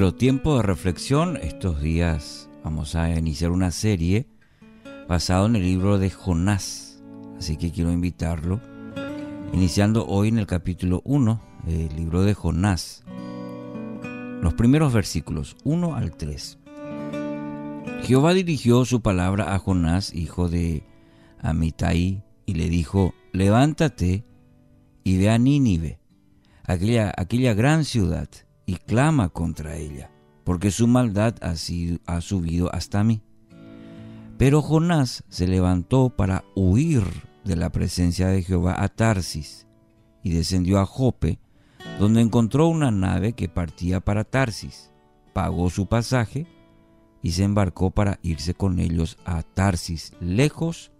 nuestro tiempo de reflexión, estos días vamos a iniciar una serie basada en el libro de Jonás. Así que quiero invitarlo, iniciando hoy en el capítulo 1 del libro de Jonás. Los primeros versículos 1 al 3. Jehová dirigió su palabra a Jonás, hijo de Amitai, y le dijo, levántate y ve a Nínive, aquella, aquella gran ciudad y clama contra ella, porque su maldad ha, subido hasta mí. Pero Jonás se levantó para huir de la presencia de Jehová a Tarsis, y descendió a Jope, donde encontró una nave que partía para Tarsis. Pagó su pasaje y se embarcó para irse con ellos a Tarsis, lejos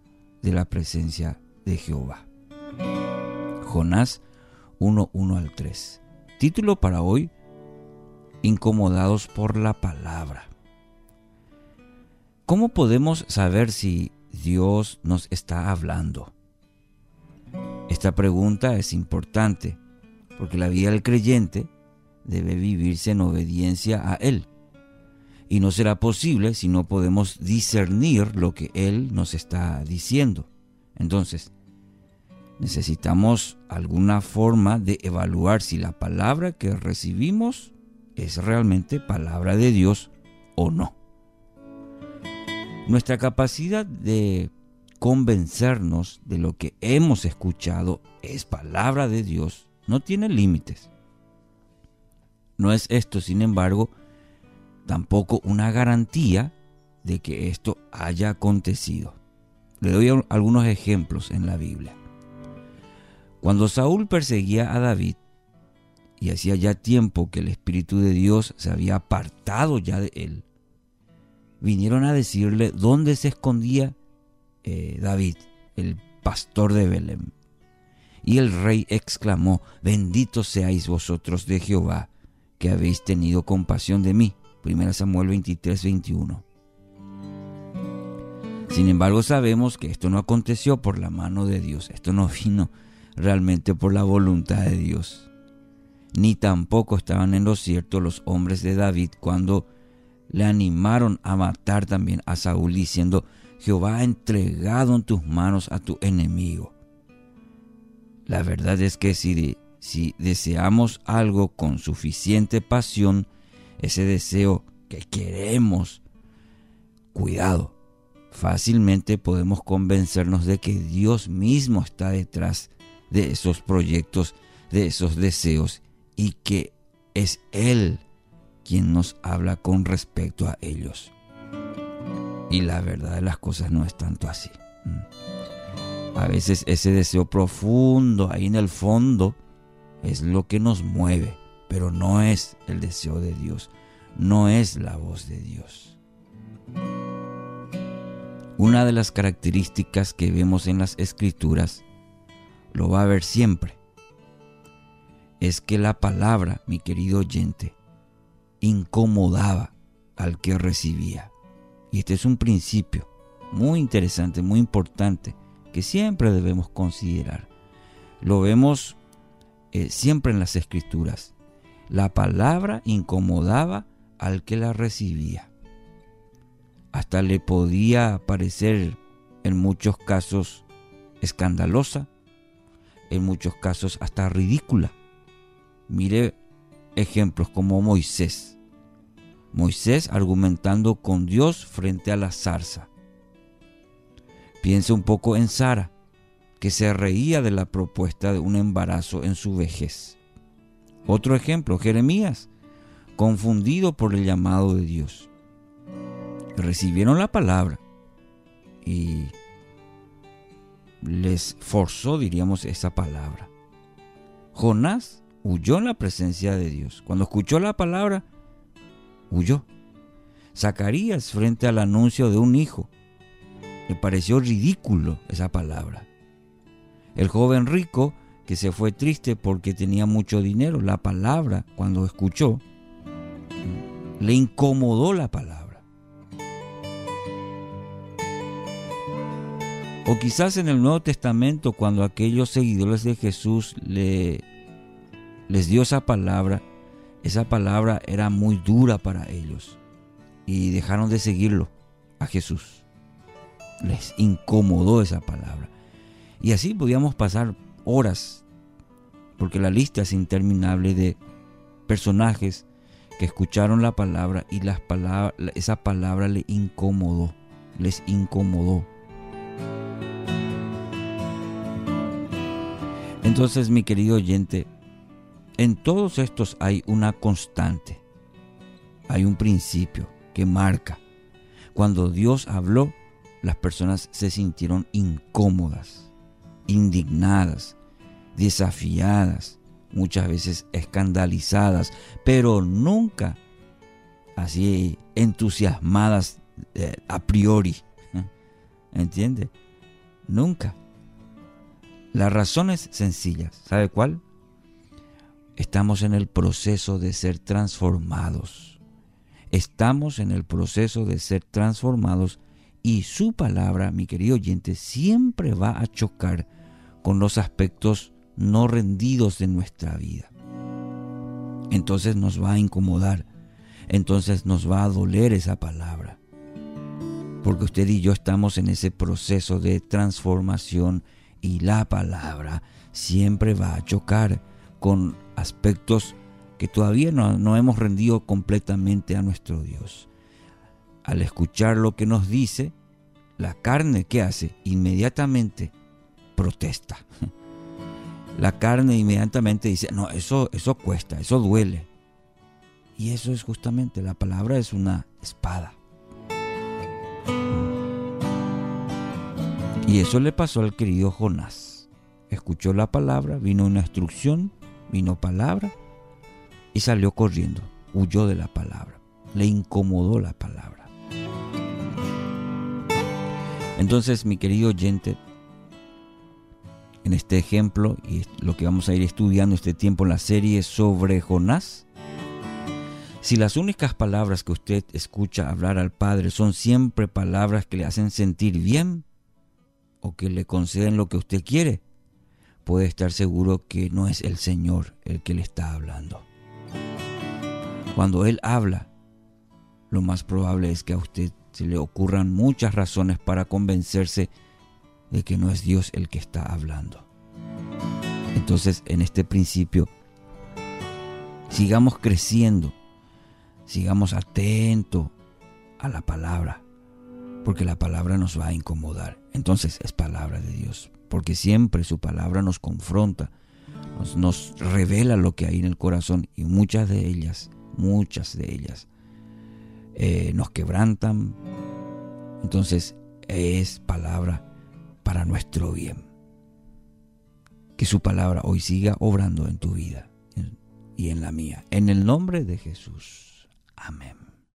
de la presencia de Jehová. Jonás 1.1 al 3. Título para hoy, incomodados por la palabra. ¿Cómo podemos saber si Dios nos está hablando? Esta pregunta es importante porque la vida del creyente debe vivirse en obediencia a Él. Y no será posible si no podemos discernir lo que Él nos está diciendo. Entonces, necesitamos alguna forma de evaluar si la palabra que recibimos es realmente palabra de Dios o no. Nuestra capacidad de convencernos de lo que hemos escuchado es palabra de Dios no tiene límites. No es esto, sin embargo, tampoco una garantía de que esto haya acontecido. Le doy algunos ejemplos en la Biblia. Cuando Saúl perseguía a David, y hacía ya tiempo que el Espíritu de Dios se había apartado ya de él, vinieron a decirle dónde se escondía eh, David, el pastor de Belén. Y el rey exclamó, bendito seáis vosotros de Jehová, que habéis tenido compasión de mí. 1 Samuel 23, 21. Sin embargo, sabemos que esto no aconteció por la mano de Dios, esto no vino realmente por la voluntad de Dios ni tampoco estaban en lo cierto los hombres de David cuando le animaron a matar también a Saúl diciendo, Jehová ha entregado en tus manos a tu enemigo. La verdad es que si, si deseamos algo con suficiente pasión, ese deseo que queremos, cuidado, fácilmente podemos convencernos de que Dios mismo está detrás de esos proyectos, de esos deseos y que es Él quien nos habla con respecto a ellos. Y la verdad de las cosas no es tanto así. Mm. A veces ese deseo profundo ahí en el fondo es lo que nos mueve, pero no es el deseo de Dios, no es la voz de Dios. Una de las características que vemos en las escrituras lo va a ver siempre es que la palabra, mi querido oyente, incomodaba al que recibía. Y este es un principio muy interesante, muy importante, que siempre debemos considerar. Lo vemos eh, siempre en las escrituras. La palabra incomodaba al que la recibía. Hasta le podía parecer en muchos casos escandalosa, en muchos casos hasta ridícula. Mire ejemplos como Moisés. Moisés argumentando con Dios frente a la zarza. Piensa un poco en Sara, que se reía de la propuesta de un embarazo en su vejez. Otro ejemplo, Jeremías, confundido por el llamado de Dios. Recibieron la palabra y les forzó, diríamos, esa palabra. Jonás huyó en la presencia de Dios. Cuando escuchó la palabra, huyó. Zacarías frente al anuncio de un hijo. Le pareció ridículo esa palabra. El joven rico que se fue triste porque tenía mucho dinero, la palabra, cuando escuchó, le incomodó la palabra. O quizás en el Nuevo Testamento, cuando aquellos seguidores de Jesús le les dio esa palabra, esa palabra era muy dura para ellos y dejaron de seguirlo a Jesús. Les incomodó esa palabra. Y así podíamos pasar horas, porque la lista es interminable de personajes que escucharon la palabra y las esa palabra le incomodó, les incomodó. Entonces, mi querido oyente, en todos estos hay una constante, hay un principio que marca. Cuando Dios habló, las personas se sintieron incómodas, indignadas, desafiadas, muchas veces escandalizadas, pero nunca así entusiasmadas eh, a priori. ¿Entiende? Nunca. La razón es sencilla. ¿Sabe cuál? Estamos en el proceso de ser transformados. Estamos en el proceso de ser transformados y su palabra, mi querido oyente, siempre va a chocar con los aspectos no rendidos de nuestra vida. Entonces nos va a incomodar, entonces nos va a doler esa palabra. Porque usted y yo estamos en ese proceso de transformación y la palabra siempre va a chocar con aspectos que todavía no, hemos rendido completamente a nuestro Dios. Al escuchar lo que nos dice, la carne, ¿qué hace? Inmediatamente protesta. La carne inmediatamente dice, no, eso, eso cuesta, eso duele. Y eso es justamente, la palabra es una espada. Y eso le pasó al querido Jonás. Escuchó la palabra, vino una instrucción, vino palabra y salió corriendo, huyó de la palabra, le incomodó la palabra. Entonces, mi querido oyente, en este ejemplo y lo que vamos a ir estudiando este tiempo en la serie sobre Jonás, si las únicas palabras que usted escucha hablar al Padre son siempre palabras que le hacen sentir bien o que le conceden lo que usted quiere, puede estar seguro que no es el Señor el que le está hablando. Cuando Él habla, lo más probable es que a usted se le ocurran muchas razones para convencerse de que no es Dios el que está hablando. Entonces, en este principio, sigamos creciendo, sigamos atentos a la palabra, porque la palabra nos va a incomodar. Entonces es palabra de Dios, porque siempre su palabra nos confronta, nos, revela lo que hay en el corazón y muchas de ellas, muchas de ellas, eh, nos quebrantan. Entonces es palabra para nuestro bien. Que su palabra hoy siga obrando en tu vida y en la mía. En el nombre de Jesús. Amén.